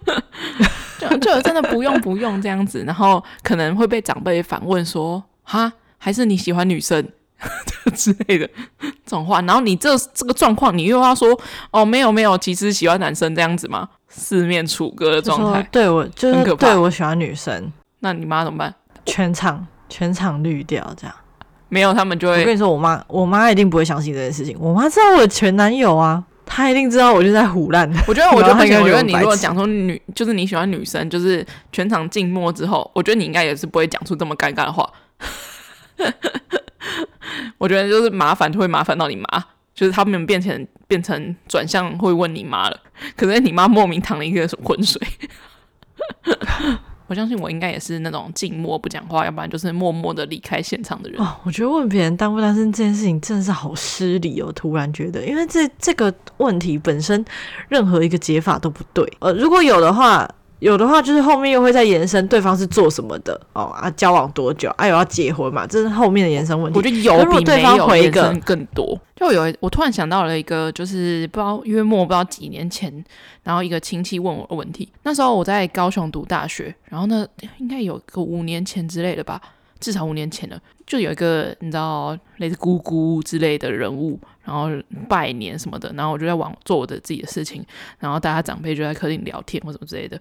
舅舅真的不用不用这样子，然后可能会被长辈反问说哈，还是你喜欢女生 之类的这种话，然后你这这个状况，你又要说哦没有没有，其实喜欢男生这样子吗？四面楚歌的状态，对我就是对我喜欢女生，那你妈怎么办？全场全场绿掉，这样没有他们就会。我跟你说，我妈我妈一定不会相信这件事情。我妈知道我的前男友啊，她一定知道我就在胡乱。我觉得，我觉得不行。我觉得你如果讲说女，就是你喜欢女生，就是全场静默之后，我觉得你应该也是不会讲出这么尴尬的话。我觉得就是麻烦就会麻烦到你妈。就是他们变成变成转向会问你妈了，可是你妈莫名淌了一个浑水。我相信我应该也是那种静默不讲话，要不然就是默默的离开现场的人。哦，我觉得问别人单不单身这件事情真的是好失礼哦。突然觉得，因为这这个问题本身任何一个解法都不对。呃，如果有的话。有的话就是后面又会再延伸，对方是做什么的哦啊，交往多久啊，有要结婚嘛？这是后面的延伸问题。我觉得有比没有延伸更多。就有，我突然想到了一个，就是不知道约莫不知道几年前，然后一个亲戚问我的问题。那时候我在高雄读大学，然后呢，应该有个五年前之类的吧，至少五年前了。就有一个你知道类似姑姑之类的人物，然后拜年什么的，然后我就在往做我的自己的事情，然后大家长辈就在客厅聊天或什么之类的。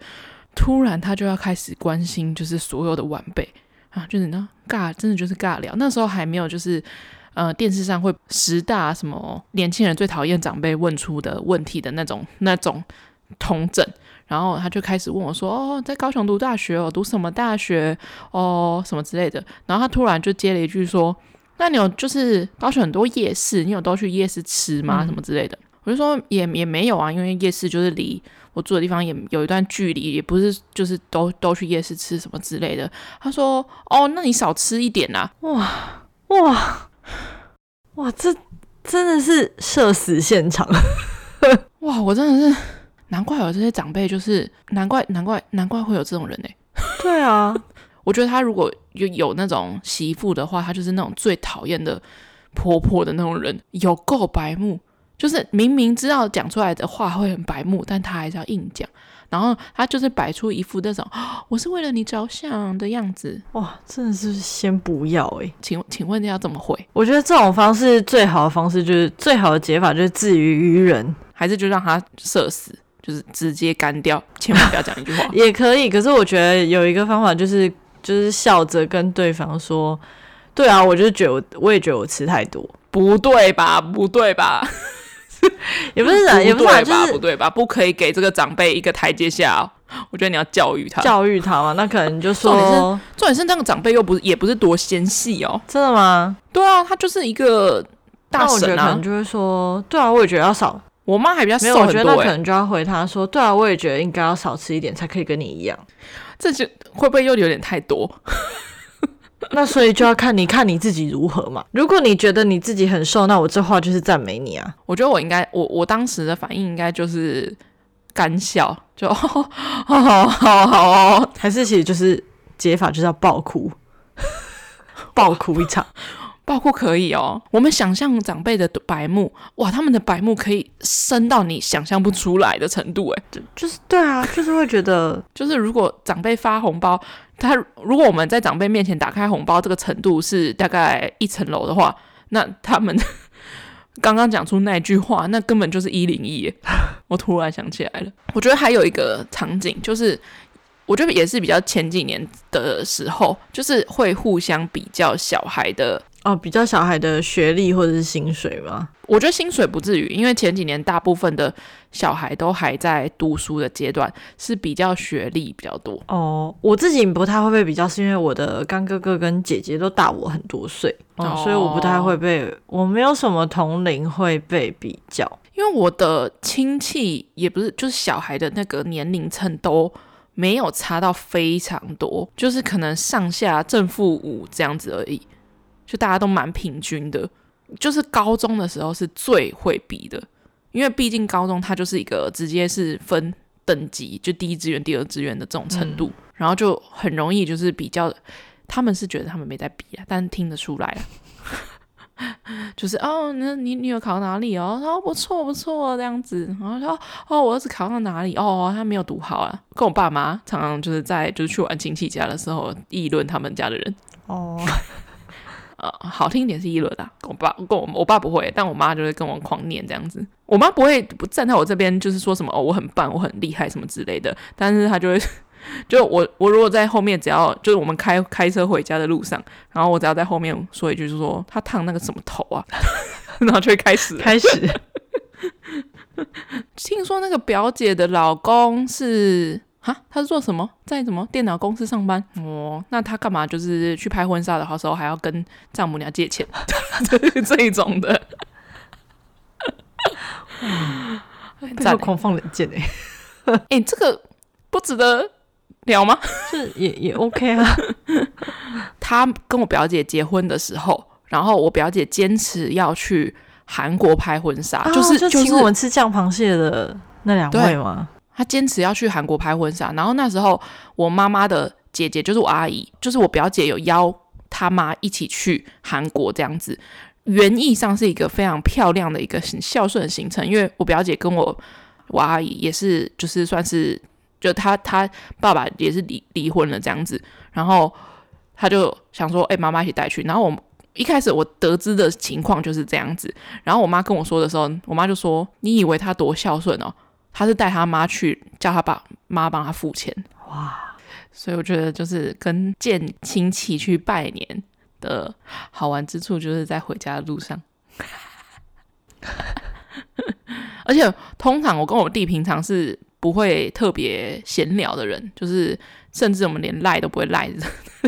突然，他就要开始关心，就是所有的晚辈啊，就是那尬，真的就是尬聊。那时候还没有，就是呃，电视上会十大什么年轻人最讨厌长辈问出的问题的那种那种统整。然后他就开始问我说：“哦，在高雄读大学哦，读什么大学哦，什么之类的。”然后他突然就接了一句说：“那你有就是高雄很多夜市，你有都去夜市吃吗？什么之类的？”我就说也也没有啊，因为夜市就是离。我住的地方也有一段距离，也不是就是都都去夜市吃什么之类的。他说：“哦，那你少吃一点呐。”哇哇哇！这真的是社死现场！哇，我真的是难怪有这些长辈，就是难怪难怪难怪会有这种人呢。对啊，我觉得他如果有有那种媳妇的话，他就是那种最讨厌的婆婆的那种人，有够白目。就是明明知道讲出来的话会很白目，但他还是要硬讲，然后他就是摆出一副那种 我是为了你着想的样子。哇，真的是先不要诶、欸，请请问要怎么回？我觉得这种方式最好的方式就是最好的解法就是自娱于人，还是就让他社死，就是直接干掉，千万不要讲一句话 也可以。可是我觉得有一个方法就是就是笑着跟对方说，对啊，我就是觉得我我也觉得我吃太多，不对吧？不对吧？也不是啊，也不是啊，就是不对吧？不可以给这个长辈一个台阶下哦。我觉得你要教育他，教育他嘛。那可能就说，重点是，重点是那个长辈又不是，也不是多纤细哦。真的吗？对啊，他就是一个大神啊。可能就会说，对啊，我也觉得要少。我妈还比较瘦，我觉得那可能就要回他说，对啊，我也觉得应该要少吃一点，才可以跟你一样。这就会不会又有点太多？那所以就要看你看你自己如何嘛。如果你觉得你自己很瘦，那我这话就是赞美你啊。我觉得我应该，我我当时的反应应该就是干笑，就好好好好哦，还是其实就是解法就是要爆哭，爆哭一场。爆哭可以哦，我们想象长辈的白目，哇，他们的白目可以深到你想象不出来的程度，哎，就就是对啊，就是会觉得，就是如果长辈发红包，他如果我们在长辈面前打开红包，这个程度是大概一层楼的话，那他们刚刚讲出那句话，那根本就是一零一。我突然想起来了，我觉得还有一个场景就是。我觉得也是比较前几年的时候，就是会互相比较小孩的哦，比较小孩的学历或者是薪水吗？我觉得薪水不至于，因为前几年大部分的小孩都还在读书的阶段，是比较学历比较多。哦，我自己不太会被比较，是因为我的干哥哥跟姐姐都大我很多岁，所以我不太会被，我没有什么同龄会被比较，因为我的亲戚也不是，就是小孩的那个年龄层都。没有差到非常多，就是可能上下正负五这样子而已，就大家都蛮平均的。就是高中的时候是最会比的，因为毕竟高中它就是一个直接是分等级，就第一志愿、第二志愿的这种程度，嗯、然后就很容易就是比较，他们是觉得他们没在比啊，但听得出来啊。就是哦，那你你有考到哪里哦？然后不错不错这样子，然后说哦，我儿子考到哪里？哦，他没有读好啊。跟我爸妈常常就是在就是去玩亲戚家的时候议论他们家的人哦，呃，好听一点是议论啊。跟我爸跟我我爸不会，但我妈就会跟我狂念这样子。我妈不会不站在我这边，就是说什么哦，我很棒，我很厉害什么之类的，但是她就会。就我，我如果在后面，只要就是我们开开车回家的路上，然后我只要在后面说一句，就是说她烫那个什么头啊，然后就会开始开始。听说那个表姐的老公是啊，他是做什么，在什么电脑公司上班？哦，那他干嘛就是去拍婚纱的时候还要跟丈母娘借钱？这一种的，这个狂放冷箭哎，哎，这个不值得。聊吗？是也也 OK 啊。他跟我表姐结婚的时候，然后我表姐坚持要去韩国拍婚纱，啊、就是就请我们吃酱螃蟹的那两位吗？他坚持要去韩国拍婚纱，然后那时候我妈妈的姐姐就是我阿姨，就是我表姐有邀他妈一起去韩国这样子。原意上是一个非常漂亮的一个很孝顺的行程，因为我表姐跟我我阿姨也是，就是算是就他他爸爸也是离离婚了这样子，然后他就想说，哎、欸，妈妈一起带去。然后我一开始我得知的情况就是这样子，然后我妈跟我说的时候，我妈就说，你以为他多孝顺哦？他是带他妈去，叫他爸妈帮他付钱。哇，所以我觉得就是跟见亲戚去拜年。的好玩之处就是在回家的路上，而且通常我跟我弟平常是不会特别闲聊的人，就是甚至我们连赖都不会赖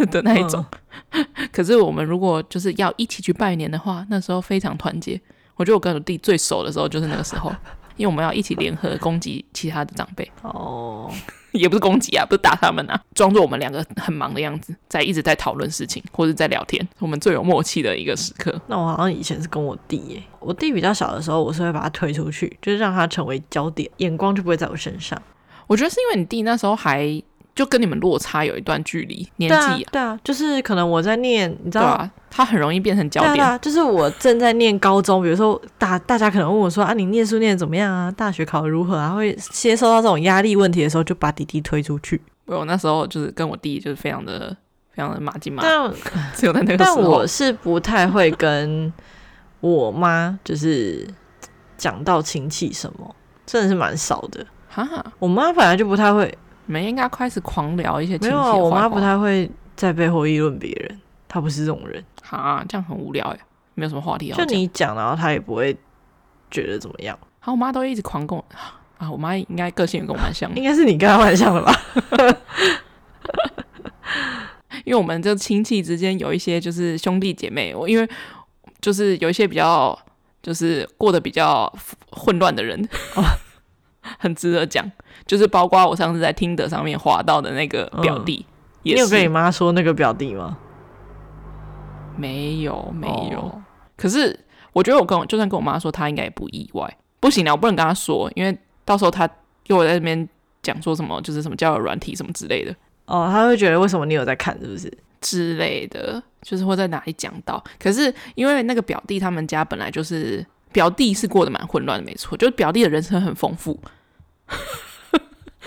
的那一种。嗯、可是我们如果就是要一起去拜年的话，那时候非常团结。我觉得我跟我弟最熟的时候就是那个时候。因为我们要一起联合攻击其他的长辈哦，也不是攻击啊，不是打他们啊，装作我们两个很忙的样子，在一直在讨论事情或者在聊天，我们最有默契的一个时刻。那我好像以前是跟我弟耶，我弟比较小的时候，我是会把他推出去，就是让他成为焦点，眼光就不会在我身上。我觉得是因为你弟那时候还。就跟你们落差有一段距离，年纪啊，对啊，就是可能我在念，你知道啊，他很容易变成焦点。对啊，就是我正在念高中，比如说大大家可能问我说啊，你念书念的怎么样啊？大学考得如何啊？会接受到这种压力问题的时候，就把弟弟推出去。我那时候就是跟我弟就是非常的非常的马金马，但 只有在那个时候，但我是不太会跟我妈就是讲到亲戚什么，真的是蛮少的。哈，我妈本来就不太会。你们应该开始狂聊一些亲戚。没有啊，我妈不太会在背后议论别人，她不是这种人。啊，这样很无聊哎，没有什么话题要。就你讲，然后她也不会觉得怎么样。好，我妈都一直狂跟我啊，我妈应该个性也跟我蛮像的，应该是你跟她蛮像的吧？因为我们这亲戚之间有一些就是兄弟姐妹，我因为就是有一些比较就是过得比较混乱的人，哦，很值得讲。就是包括我上次在听的上面滑到的那个表弟，嗯、也。你有跟你妈说那个表弟吗？没有，没有。哦、可是我觉得我跟我就算跟我妈说，她应该也不意外。不行了，我不能跟她说，因为到时候她又在那边讲说什么，就是什么交友软体什么之类的。哦，她会觉得为什么你有在看，是不是之类的？就是会在哪里讲到。可是因为那个表弟他们家本来就是表弟是过得蛮混乱的，没错，就是表弟的人生很丰富。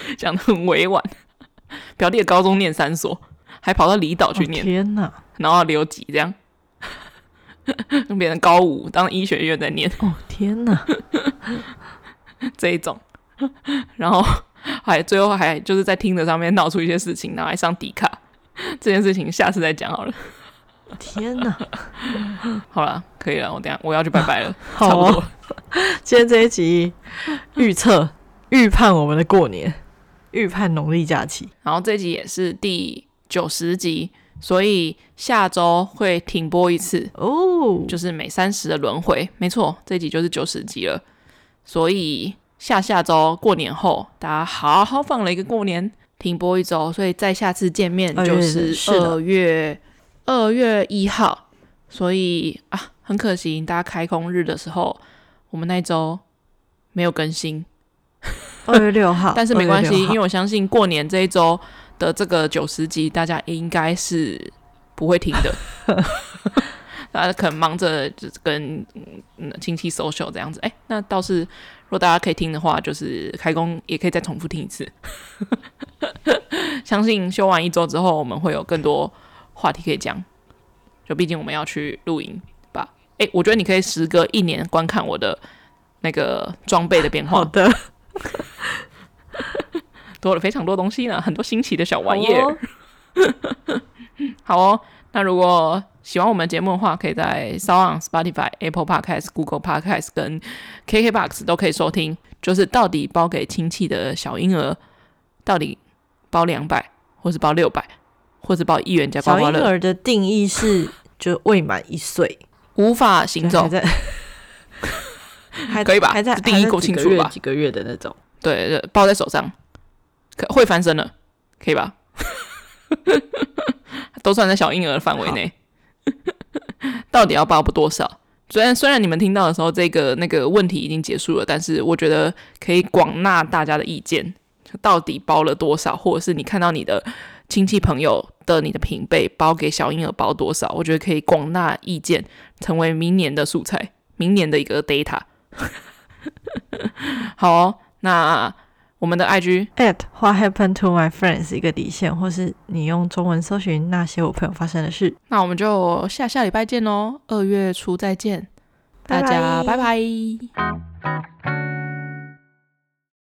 讲的很委婉，表弟的高中念三所，还跑到离岛去念，哦、天哪！然后留级这样，跟别人高五当医学院在念，哦天哪！这一种，然后还最后还就是在听的上面闹出一些事情，然后还上迪卡，这件事情下次再讲好了。天哪！好了，可以了，我等下我要去拜拜了，好哦、差不多。今天这一集预测预判我们的过年。预判农历假期，然后这集也是第九十集，所以下周会停播一次哦，就是每三十的轮回，没错，这集就是九十集了。所以下下周过年后，大家好好放了一个过年，停播一周，所以再下次见面就是二月二月一号。所以啊，很可惜，大家开工日的时候，我们那一周没有更新。二月六号，但是没关系，因为我相信过年这一周的这个九十集，大家应该是不会听的。大家可能忙着就是跟亲戚 social 这样子，哎、欸，那倒是如果大家可以听的话，就是开工也可以再重复听一次。相信休完一周之后，我们会有更多话题可以讲。就毕竟我们要去露营吧。哎、欸，我觉得你可以时隔一年观看我的那个装备的变化。好的。多了非常多东西呢，很多新奇的小玩意儿。好哦，那如果喜欢我们节目的话，可以在 SoundOn、Spotify、Apple Podcast、Google Podcast 跟 KKBox 都可以收听。就是到底包给亲戚的小婴儿，到底包两百，或是包六百，或是包一元加刮刮乐？小婴儿的定义是就未满一岁，无法行走。还 可以吧？还在定义够清楚吧？几个月的那种，对对，抱在手上，可会翻身了，可以吧？都算在小婴儿的范围内。到底要包多少？虽然虽然你们听到的时候，这个那个问题已经结束了，但是我觉得可以广纳大家的意见，到底包了多少，或者是你看到你的亲戚朋友的你的平辈包给小婴儿包多少，我觉得可以广纳意见，成为明年的素材，明年的一个 data。好，那。我们的 IG at what happened to my friends 一个底线，或是你用中文搜寻那些我朋友发生的事。那我们就下下礼拜见喽，二月初再见，大家拜拜。拜拜。